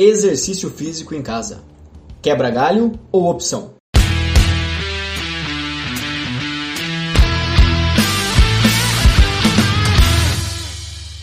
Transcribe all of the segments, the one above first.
Exercício físico em casa. Quebra galho ou opção?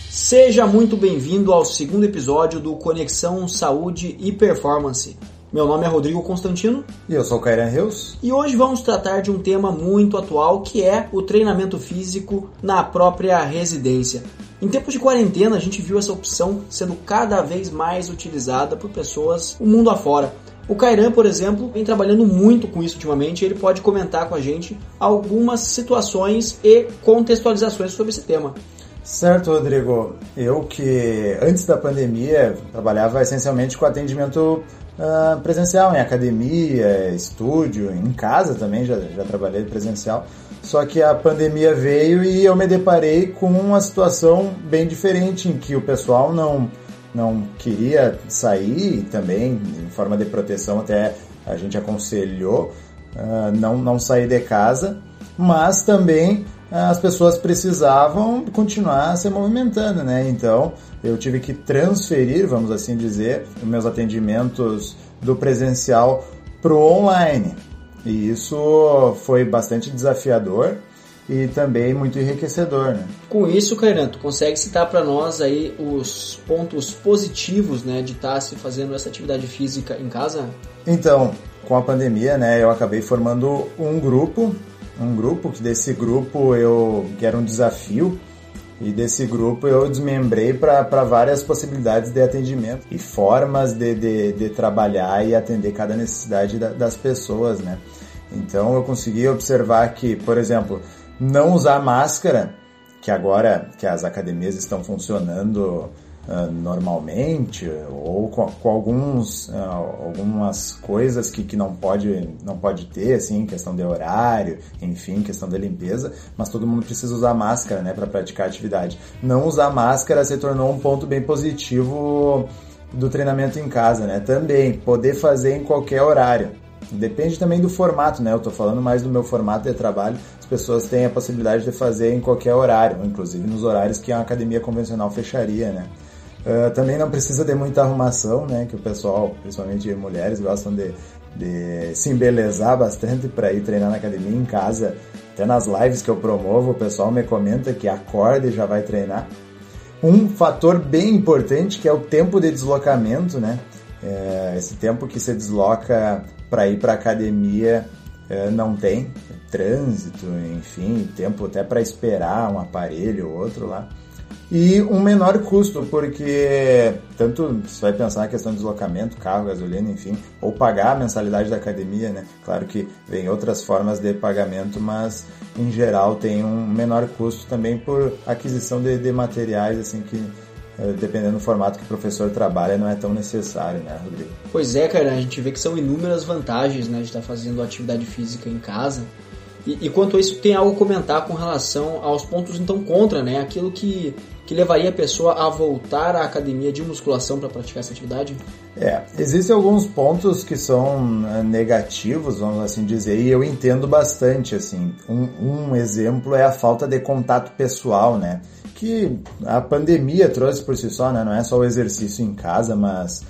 Seja muito bem-vindo ao segundo episódio do Conexão Saúde e Performance. Meu nome é Rodrigo Constantino. E eu sou o Kairan Rios. E hoje vamos tratar de um tema muito atual que é o treinamento físico na própria residência. Em tempos de quarentena, a gente viu essa opção sendo cada vez mais utilizada por pessoas o mundo afora. O Kairan, por exemplo, vem trabalhando muito com isso ultimamente. Ele pode comentar com a gente algumas situações e contextualizações sobre esse tema. Certo, Rodrigo. Eu que antes da pandemia trabalhava essencialmente com atendimento uh, presencial, em academia, estúdio, em casa também, já, já trabalhei presencial. Só que a pandemia veio e eu me deparei com uma situação bem diferente, em que o pessoal não, não queria sair, também, em forma de proteção, até a gente aconselhou uh, não, não sair de casa, mas também as pessoas precisavam continuar se movimentando, né? Então eu tive que transferir, vamos assim dizer, os meus atendimentos do presencial para o online. E isso foi bastante desafiador e também muito enriquecedor, né? Com isso, Kairan, tu consegue citar para nós aí os pontos positivos, né, de estar tá se fazendo essa atividade física em casa? Então, com a pandemia, né, eu acabei formando um grupo um grupo, que desse grupo eu que era um desafio e desse grupo eu desmembrei para várias possibilidades de atendimento e formas de, de, de trabalhar e atender cada necessidade da, das pessoas, né? Então eu consegui observar que, por exemplo, não usar máscara, que agora que as academias estão funcionando uh, normalmente ou com, com alguns uh, algumas coisas que, que não pode não pode ter assim questão de horário enfim questão de limpeza mas todo mundo precisa usar máscara né para praticar atividade não usar máscara se tornou um ponto bem positivo do treinamento em casa né também poder fazer em qualquer horário Depende também do formato, né? Eu tô falando mais do meu formato de trabalho. As pessoas têm a possibilidade de fazer em qualquer horário, inclusive nos horários que a academia convencional fecharia, né? Uh, também não precisa de muita arrumação, né? Que o pessoal, principalmente mulheres, gostam de, de se embelezar bastante para ir treinar na academia em casa. Até nas lives que eu promovo, o pessoal me comenta que acorda e já vai treinar. Um fator bem importante que é o tempo de deslocamento, né? É, esse tempo que se desloca para ir para academia é, não tem trânsito, enfim, tempo até para esperar um aparelho ou outro lá e um menor custo, porque tanto você vai pensar na questão de deslocamento, carro, gasolina, enfim, ou pagar a mensalidade da academia, né? Claro que vem outras formas de pagamento, mas em geral tem um menor custo também por aquisição de, de materiais, assim, que eh, dependendo do formato que o professor trabalha, não é tão necessário, né, Rodrigo? Pois é, cara, a gente vê que são inúmeras vantagens, né, de estar fazendo atividade física em casa. E, e quanto a isso, tem algo a comentar com relação aos pontos então contra, né? Aquilo que que levaria a pessoa a voltar à academia de musculação para praticar essa atividade? É, existem alguns pontos que são né, negativos, vamos assim dizer, e eu entendo bastante, assim. Um, um exemplo é a falta de contato pessoal, né? Que a pandemia trouxe por si só, né? Não é só o exercício em casa, mas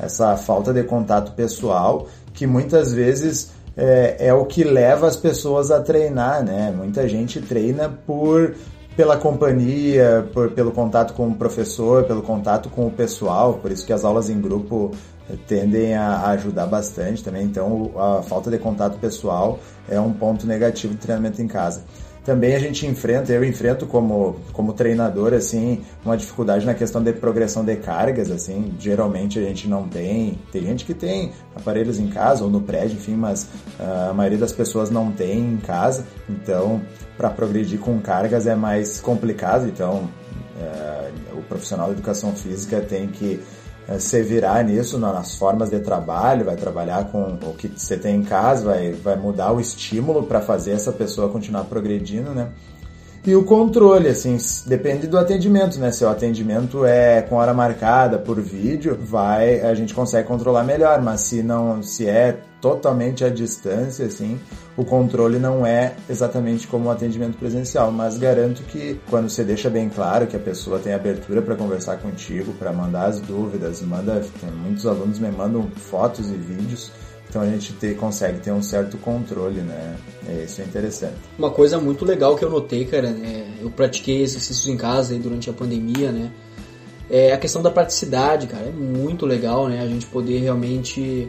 essa falta de contato pessoal que muitas vezes é, é, o que leva as pessoas a treinar, né? Muita gente treina por pela companhia, por, pelo contato com o professor, pelo contato com o pessoal, por isso que as aulas em grupo eh, tendem a ajudar bastante também. Então, a falta de contato pessoal é um ponto negativo do treinamento em casa também a gente enfrenta, eu enfrento como, como treinador, assim, uma dificuldade na questão de progressão de cargas, assim, geralmente a gente não tem, tem gente que tem aparelhos em casa ou no prédio, enfim, mas uh, a maioria das pessoas não tem em casa, então para progredir com cargas é mais complicado, então uh, o profissional de educação física tem que é, se virar nisso nas formas de trabalho, vai trabalhar com o que você tem em casa, vai, vai mudar o estímulo para fazer essa pessoa continuar progredindo, né? E o controle, assim, depende do atendimento, né? Se o atendimento é com hora marcada por vídeo, vai, a gente consegue controlar melhor, mas se não, se é totalmente à distância, assim, o controle não é exatamente como o atendimento presencial, mas garanto que quando você deixa bem claro que a pessoa tem abertura para conversar contigo, para mandar as dúvidas, manda, muitos alunos me mandam fotos e vídeos então a gente ter, consegue ter um certo controle, né? É, isso é interessante. Uma coisa muito legal que eu notei, cara, é, eu pratiquei exercícios em casa aí durante a pandemia, né? É a questão da praticidade, cara. É muito legal, né? A gente poder realmente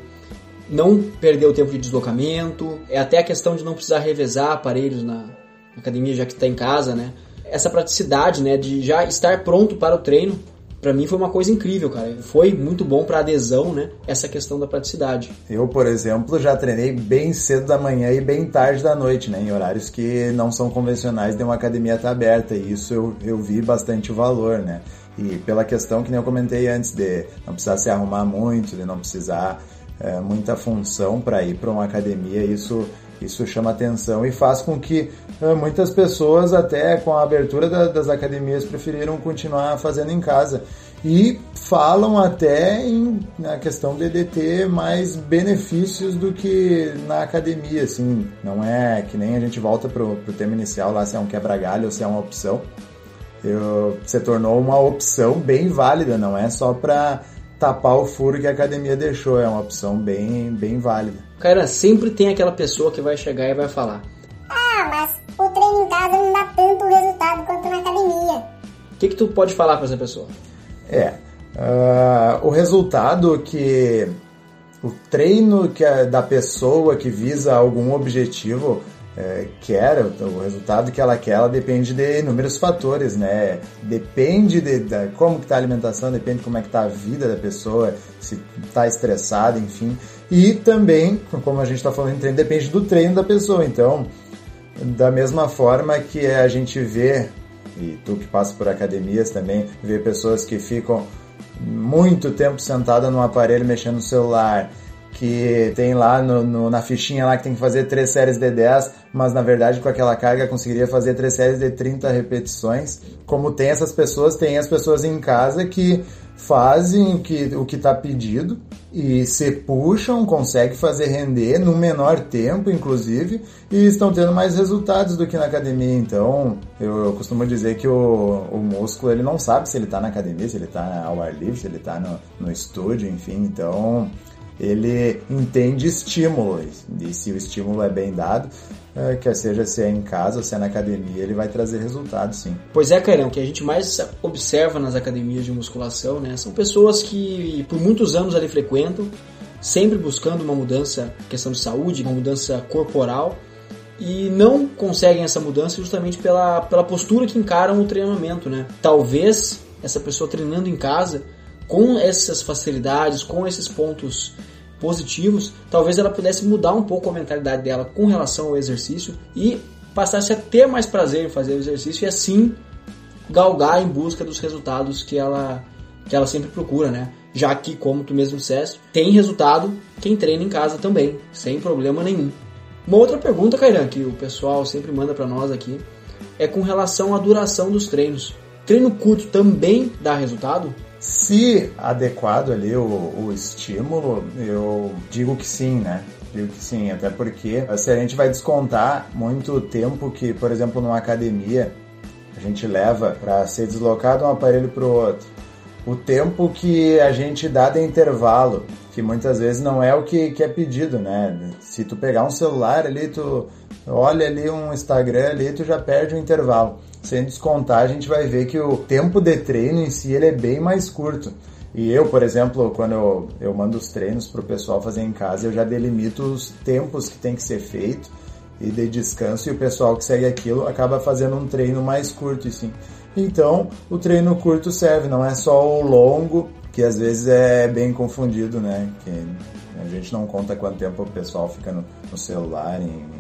não perder o tempo de deslocamento. É até a questão de não precisar revezar aparelhos na academia, já que está em casa, né? Essa praticidade, né? De já estar pronto para o treino para mim foi uma coisa incrível, cara. Foi muito bom para adesão, né? Essa questão da praticidade. Eu, por exemplo, já treinei bem cedo da manhã e bem tarde da noite, né? Em horários que não são convencionais de uma academia estar tá aberta. E isso eu, eu vi bastante valor, né? E pela questão que nem eu comentei antes de não precisar se arrumar muito, de não precisar é, muita função para ir para uma academia, isso isso chama atenção e faz com que uh, muitas pessoas, até com a abertura da, das academias, preferiram continuar fazendo em casa. E falam até em, na questão de, de ter mais benefícios do que na academia, assim. Não é que nem a gente volta pro, pro tema inicial lá, se é um quebra-galho ou se é uma opção. Eu, se tornou uma opção bem válida, não é só para tapar o furo que a academia deixou, é uma opção bem, bem válida. Cara, sempre tem aquela pessoa que vai chegar e vai falar: Ah, mas o treino em casa não dá tanto resultado quanto na academia. O que, que tu pode falar para essa pessoa? É, uh, o resultado que o treino que é da pessoa que visa algum objetivo é, quer, o resultado que ela quer, ela depende de inúmeros fatores, né? Depende de, de como que tá a alimentação, depende de como é que tá a vida da pessoa, se está estressada, enfim. E também, como a gente está falando em treino, depende do treino da pessoa. Então, da mesma forma que a gente vê, e tu que passa por academias também, vê pessoas que ficam muito tempo sentada no aparelho mexendo no celular, que tem lá no, no, na fichinha lá que tem que fazer três séries de 10, mas na verdade com aquela carga conseguiria fazer três séries de 30 repetições. Como tem essas pessoas, tem as pessoas em casa que fazem o que o que está pedido e se puxam, conseguem fazer render no menor tempo, inclusive, e estão tendo mais resultados do que na academia. Então, eu, eu costumo dizer que o, o músculo ele não sabe se ele está na academia, se ele está ao ar livre, se ele está no, no estúdio, enfim. Então, ele entende estímulo. E se o estímulo é bem dado, é, quer seja se é em casa ou se é na academia, ele vai trazer resultado sim. Pois é, Cairão, o que a gente mais observa nas academias de musculação, né, são pessoas que por muitos anos ali frequentam, sempre buscando uma mudança, questão de saúde, uma mudança corporal, e não conseguem essa mudança justamente pela, pela postura que encaram o treinamento, né? Talvez essa pessoa treinando em casa com essas facilidades, com esses pontos positivos, talvez ela pudesse mudar um pouco a mentalidade dela com relação ao exercício e passasse a ter mais prazer em fazer o exercício e assim galgar em busca dos resultados que ela que ela sempre procura, né? Já que, como tu mesmo disseste, tem resultado quem treina em casa também, sem problema nenhum. Uma outra pergunta, Kairan, que o pessoal sempre manda para nós aqui, é com relação à duração dos treinos. Treino curto também dá resultado? Se adequado ali o, o estímulo, eu digo que sim, né? Digo que sim, até porque se a gente vai descontar muito tempo que, por exemplo, numa academia a gente leva para ser deslocado um aparelho para o outro, o tempo que a gente dá de intervalo, que muitas vezes não é o que, que é pedido, né? Se tu pegar um celular ali, tu olha ali um Instagram ali, tu já perde o intervalo sem descontar, a gente vai ver que o tempo de treino em si ele é bem mais curto. E eu, por exemplo, quando eu, eu mando os treinos para o pessoal fazer em casa, eu já delimito os tempos que tem que ser feito e de descanso, e o pessoal que segue aquilo acaba fazendo um treino mais curto, sim. Então, o treino curto serve, não é só o longo, que às vezes é bem confundido, né? Que a gente não conta quanto tempo o pessoal fica no, no celular,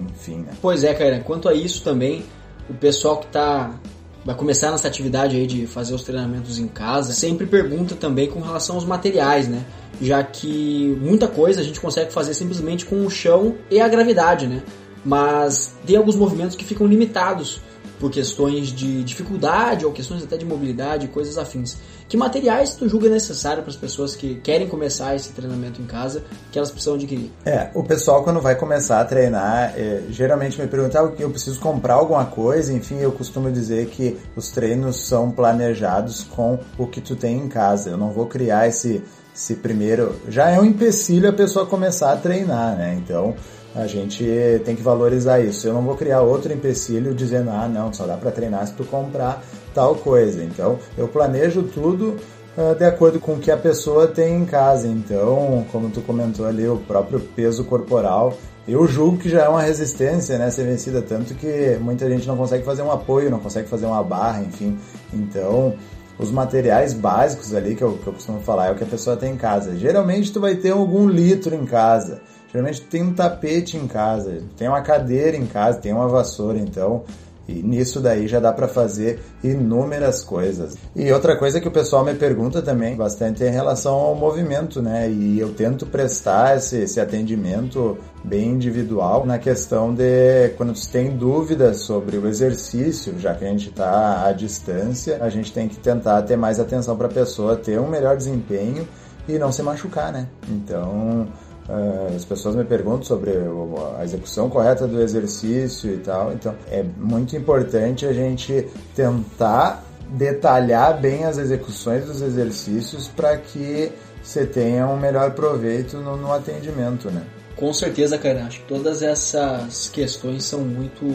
enfim, né? Pois é, cara, quanto a isso também, o pessoal que tá vai começar nessa atividade aí de fazer os treinamentos em casa, sempre pergunta também com relação aos materiais, né? Já que muita coisa a gente consegue fazer simplesmente com o chão e a gravidade, né? Mas tem alguns movimentos que ficam limitados por questões de dificuldade ou questões até de mobilidade, coisas afins. Que materiais tu julga necessário para as pessoas que querem começar esse treinamento em casa, que elas precisam adquirir? É, o pessoal quando vai começar a treinar, é, geralmente me pergunta, ah, eu preciso comprar alguma coisa, enfim, eu costumo dizer que os treinos são planejados com o que tu tem em casa. Eu não vou criar esse, esse primeiro... Já é um empecilho a pessoa começar a treinar, né? Então, a gente tem que valorizar isso. Eu não vou criar outro empecilho dizendo, ah, não, só dá para treinar se tu comprar tal coisa. Então, eu planejo tudo uh, de acordo com o que a pessoa tem em casa. Então, como tu comentou ali, o próprio peso corporal, eu julgo que já é uma resistência, né, ser vencida, tanto que muita gente não consegue fazer um apoio, não consegue fazer uma barra, enfim. Então, os materiais básicos ali que eu, que eu costumo falar é o que a pessoa tem em casa. Geralmente tu vai ter algum litro em casa. Geralmente tem um tapete em casa, tem uma cadeira em casa, tem uma vassoura, então e nisso daí já dá para fazer inúmeras coisas. E outra coisa que o pessoal me pergunta também bastante é em relação ao movimento, né? E eu tento prestar esse, esse atendimento bem individual na questão de quando você tem dúvidas sobre o exercício, já que a gente está à distância, a gente tem que tentar ter mais atenção para a pessoa ter um melhor desempenho e não se machucar, né? Então, as pessoas me perguntam sobre a execução correta do exercício e tal, então é muito importante a gente tentar detalhar bem as execuções dos exercícios para que você tenha um melhor proveito no, no atendimento, né? Com certeza, cara. Acho que todas essas questões são muito,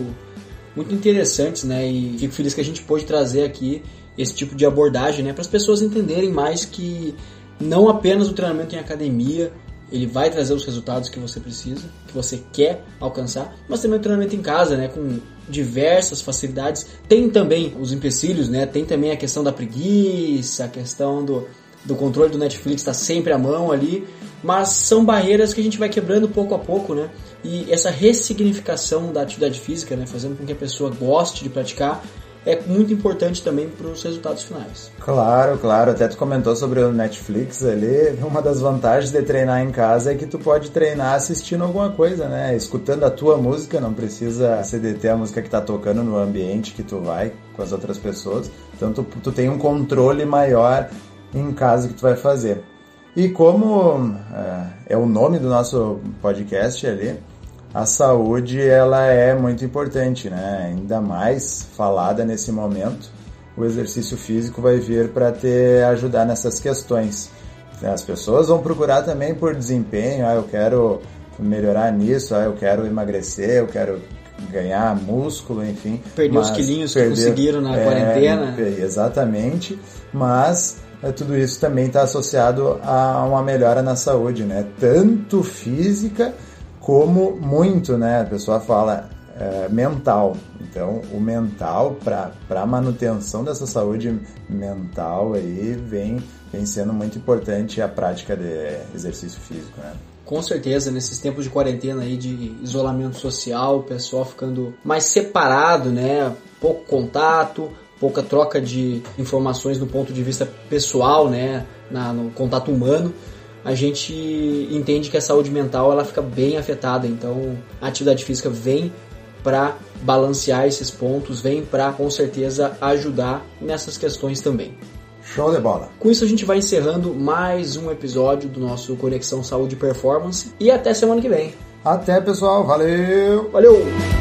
muito interessantes, né? E fico feliz que a gente pôde trazer aqui esse tipo de abordagem, né? Para as pessoas entenderem mais que não apenas o treinamento em academia ele vai trazer os resultados que você precisa, que você quer alcançar, mas também o treinamento em casa, né, com diversas facilidades. Tem também os empecilhos, né? Tem também a questão da preguiça, a questão do, do controle do Netflix está sempre à mão ali, mas são barreiras que a gente vai quebrando pouco a pouco, né? E essa ressignificação da atividade física, né, fazendo com que a pessoa goste de praticar, é muito importante também para os resultados finais. Claro, claro. Até tu comentou sobre o Netflix ali. Uma das vantagens de treinar em casa é que tu pode treinar assistindo alguma coisa, né? Escutando a tua música, não precisa CDT a música que está tocando no ambiente que tu vai com as outras pessoas. Então tu, tu tem um controle maior em casa que tu vai fazer. E como é, é o nome do nosso podcast ali, a saúde ela é muito importante, né? Ainda mais falada nesse momento. O exercício físico vai vir para te ajudar nessas questões. As pessoas vão procurar também por desempenho, ah, eu quero melhorar nisso, ah, eu quero emagrecer, eu quero ganhar músculo, enfim. Perder os quilinhos perder, que conseguiram na é, quarentena. Exatamente, mas é, tudo isso também está associado a uma melhora na saúde, né? Tanto física como muito, né? A pessoa fala é, mental. Então, o mental, para a manutenção dessa saúde mental aí, vem, vem sendo muito importante a prática de exercício físico, né? Com certeza, nesses tempos de quarentena aí, de isolamento social, o pessoal ficando mais separado, né? Pouco contato, pouca troca de informações do ponto de vista pessoal, né? Na, no contato humano a gente entende que a saúde mental ela fica bem afetada. Então, a atividade física vem para balancear esses pontos, vem para com certeza ajudar nessas questões também. Show de bola. Com isso a gente vai encerrando mais um episódio do nosso Conexão Saúde e Performance e até semana que vem. Até pessoal, valeu. Valeu.